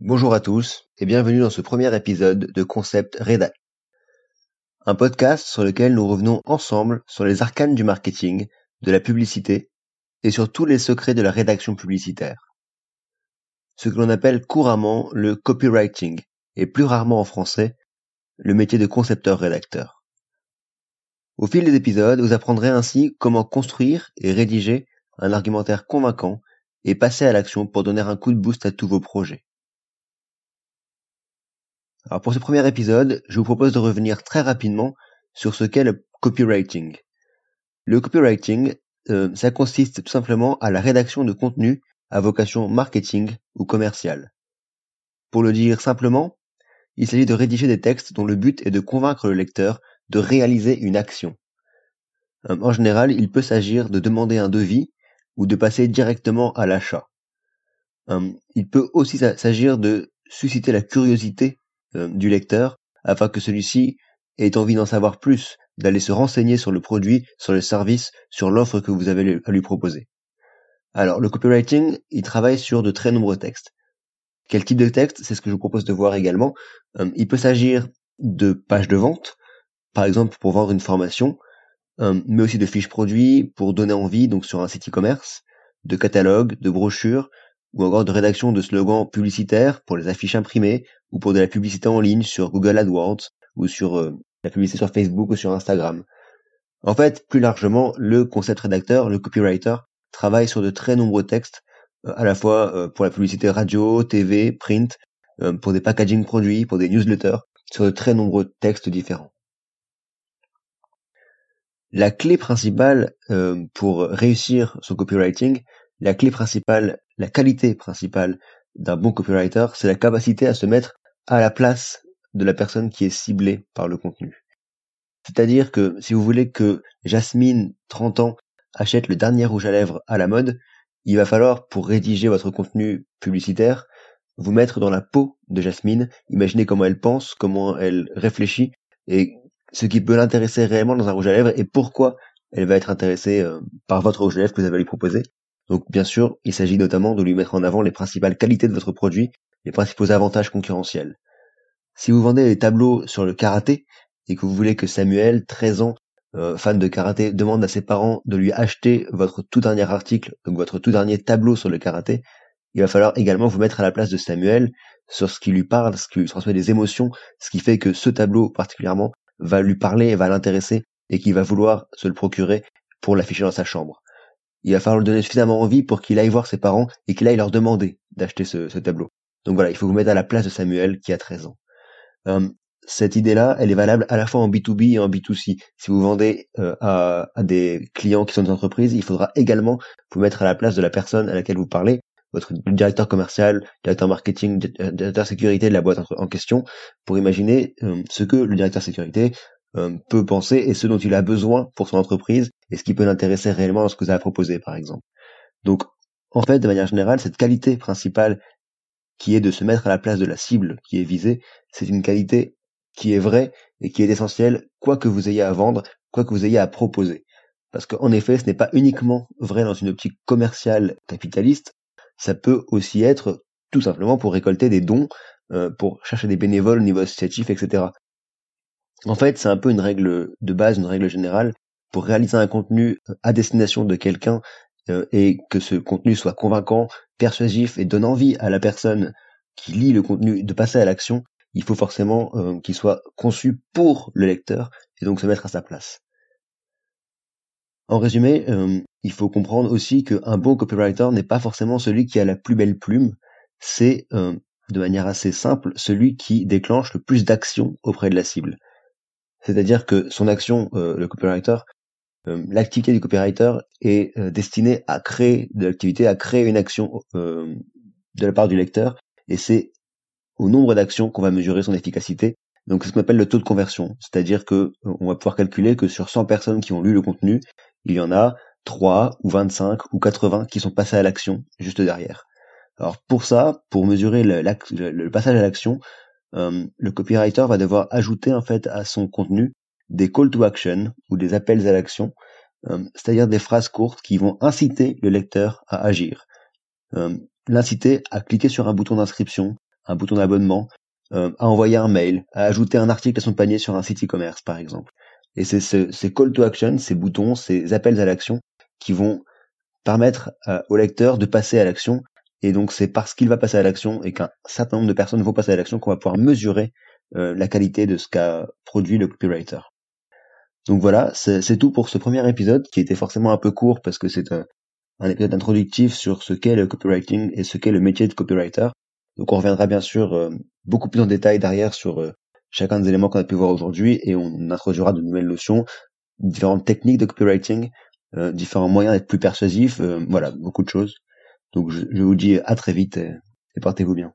Bonjour à tous et bienvenue dans ce premier épisode de Concept Redact. Un podcast sur lequel nous revenons ensemble sur les arcanes du marketing, de la publicité et sur tous les secrets de la rédaction publicitaire. Ce que l'on appelle couramment le copywriting et plus rarement en français le métier de concepteur-rédacteur. Au fil des épisodes, vous apprendrez ainsi comment construire et rédiger un argumentaire convaincant et passer à l'action pour donner un coup de boost à tous vos projets. Alors pour ce premier épisode, je vous propose de revenir très rapidement sur ce qu'est le copywriting. Le copywriting, euh, ça consiste tout simplement à la rédaction de contenu à vocation marketing ou commercial. Pour le dire simplement, il s'agit de rédiger des textes dont le but est de convaincre le lecteur de réaliser une action. Euh, en général, il peut s'agir de demander un devis ou de passer directement à l'achat. Euh, il peut aussi s'agir de susciter la curiosité du lecteur afin que celui-ci ait envie d'en savoir plus, d'aller se renseigner sur le produit, sur le service, sur l'offre que vous avez à lui proposer. Alors, le copywriting, il travaille sur de très nombreux textes. Quel type de texte C'est ce que je vous propose de voir également. Euh, il peut s'agir de pages de vente, par exemple pour vendre une formation, euh, mais aussi de fiches produits pour donner envie, donc sur un site e-commerce, de catalogues, de brochures, ou encore de rédaction de slogans publicitaires pour les affiches imprimées, ou pour de la publicité en ligne sur Google AdWords, ou sur euh, la publicité sur Facebook ou sur Instagram. En fait, plus largement, le concept rédacteur, le copywriter, travaille sur de très nombreux textes euh, à la fois euh, pour la publicité radio, TV, print, pour des packaging produits, pour des newsletters, sur de très nombreux textes différents. La clé principale pour réussir son copywriting, la clé principale, la qualité principale d'un bon copywriter, c'est la capacité à se mettre à la place de la personne qui est ciblée par le contenu. C'est-à-dire que si vous voulez que Jasmine, 30 ans, achète le dernier rouge à lèvres à la mode, il va falloir, pour rédiger votre contenu publicitaire, vous mettre dans la peau de Jasmine, imaginer comment elle pense, comment elle réfléchit, et ce qui peut l'intéresser réellement dans un rouge à lèvres, et pourquoi elle va être intéressée euh, par votre rouge à lèvres que vous avez lui proposer. Donc bien sûr, il s'agit notamment de lui mettre en avant les principales qualités de votre produit, les principaux avantages concurrentiels. Si vous vendez des tableaux sur le karaté, et que vous voulez que Samuel, 13 ans, euh, fan de karaté demande à ses parents de lui acheter votre tout dernier article, donc votre tout dernier tableau sur le karaté, il va falloir également vous mettre à la place de Samuel sur ce qui lui parle, ce qui lui transmet des émotions, ce qui fait que ce tableau particulièrement va lui parler va l'intéresser et qu'il va vouloir se le procurer pour l'afficher dans sa chambre. Il va falloir lui donner suffisamment envie pour qu'il aille voir ses parents et qu'il aille leur demander d'acheter ce, tableau. Donc voilà, il faut vous mettre à la place de Samuel qui a 13 ans. Euh, cette idée-là, elle est valable à la fois en B2B et en B2C. Si vous vendez euh, à, des clients qui sont des entreprises, il faudra également vous mettre à la place de la personne à laquelle vous parlez, votre directeur commercial, directeur marketing, directeur sécurité de la boîte en question, pour imaginer euh, ce que le directeur sécurité euh, peut penser et ce dont il a besoin pour son entreprise et ce qui peut l'intéresser réellement dans ce que vous avez proposé, par exemple. Donc, en fait, de manière générale, cette qualité principale qui est de se mettre à la place de la cible qui est visée, c'est une qualité qui est vrai et qui est essentiel, quoi que vous ayez à vendre, quoi que vous ayez à proposer. Parce qu'en effet, ce n'est pas uniquement vrai dans une optique commerciale capitaliste, ça peut aussi être tout simplement pour récolter des dons, euh, pour chercher des bénévoles au niveau associatif, etc. En fait, c'est un peu une règle de base, une règle générale. Pour réaliser un contenu à destination de quelqu'un euh, et que ce contenu soit convaincant, persuasif et donne envie à la personne qui lit le contenu de passer à l'action, il faut forcément euh, qu'il soit conçu pour le lecteur et donc se mettre à sa place. En résumé, euh, il faut comprendre aussi qu'un bon copywriter n'est pas forcément celui qui a la plus belle plume, c'est euh, de manière assez simple celui qui déclenche le plus d'actions auprès de la cible. C'est-à-dire que son action, le copywriter, l'activité du copywriter est destinée à créer de l'activité, à créer une action de la part du lecteur, et c'est au nombre d'actions qu'on va mesurer son efficacité. Donc c'est ce qu'on appelle le taux de conversion, c'est-à-dire que euh, on va pouvoir calculer que sur 100 personnes qui ont lu le contenu, il y en a 3 ou 25 ou 80 qui sont passées à l'action juste derrière. Alors pour ça, pour mesurer le, passage à l'action, euh, le copywriter va devoir ajouter en fait à son contenu des call to action ou des appels à l'action, euh, c'est-à-dire des phrases courtes qui vont inciter le lecteur à agir. l'inciter à cliquer sur un bouton d'inscription, un bouton d'abonnement, à envoyer un mail, à ajouter un article à son panier sur un site e-commerce par exemple. Et c'est ces call to action, ces boutons, ces appels à l'action qui vont permettre au lecteur de passer à l'action. Et donc c'est parce qu'il va passer à l'action et qu'un certain nombre de personnes vont passer à l'action qu'on va pouvoir mesurer la qualité de ce qu'a produit le copywriter. Donc voilà, c'est tout pour ce premier épisode qui était forcément un peu court parce que c'est un, épisode introductif sur ce qu'est le copywriting et ce qu'est le métier de copywriter. Donc on reviendra bien sûr euh, beaucoup plus en détail derrière sur euh, chacun des éléments qu'on a pu voir aujourd'hui et on introduira de nouvelles notions, différentes techniques de copywriting, euh, différents moyens d'être plus persuasif, voilà, beaucoup de choses. Donc je, vous dis à très vite et portez-vous bien.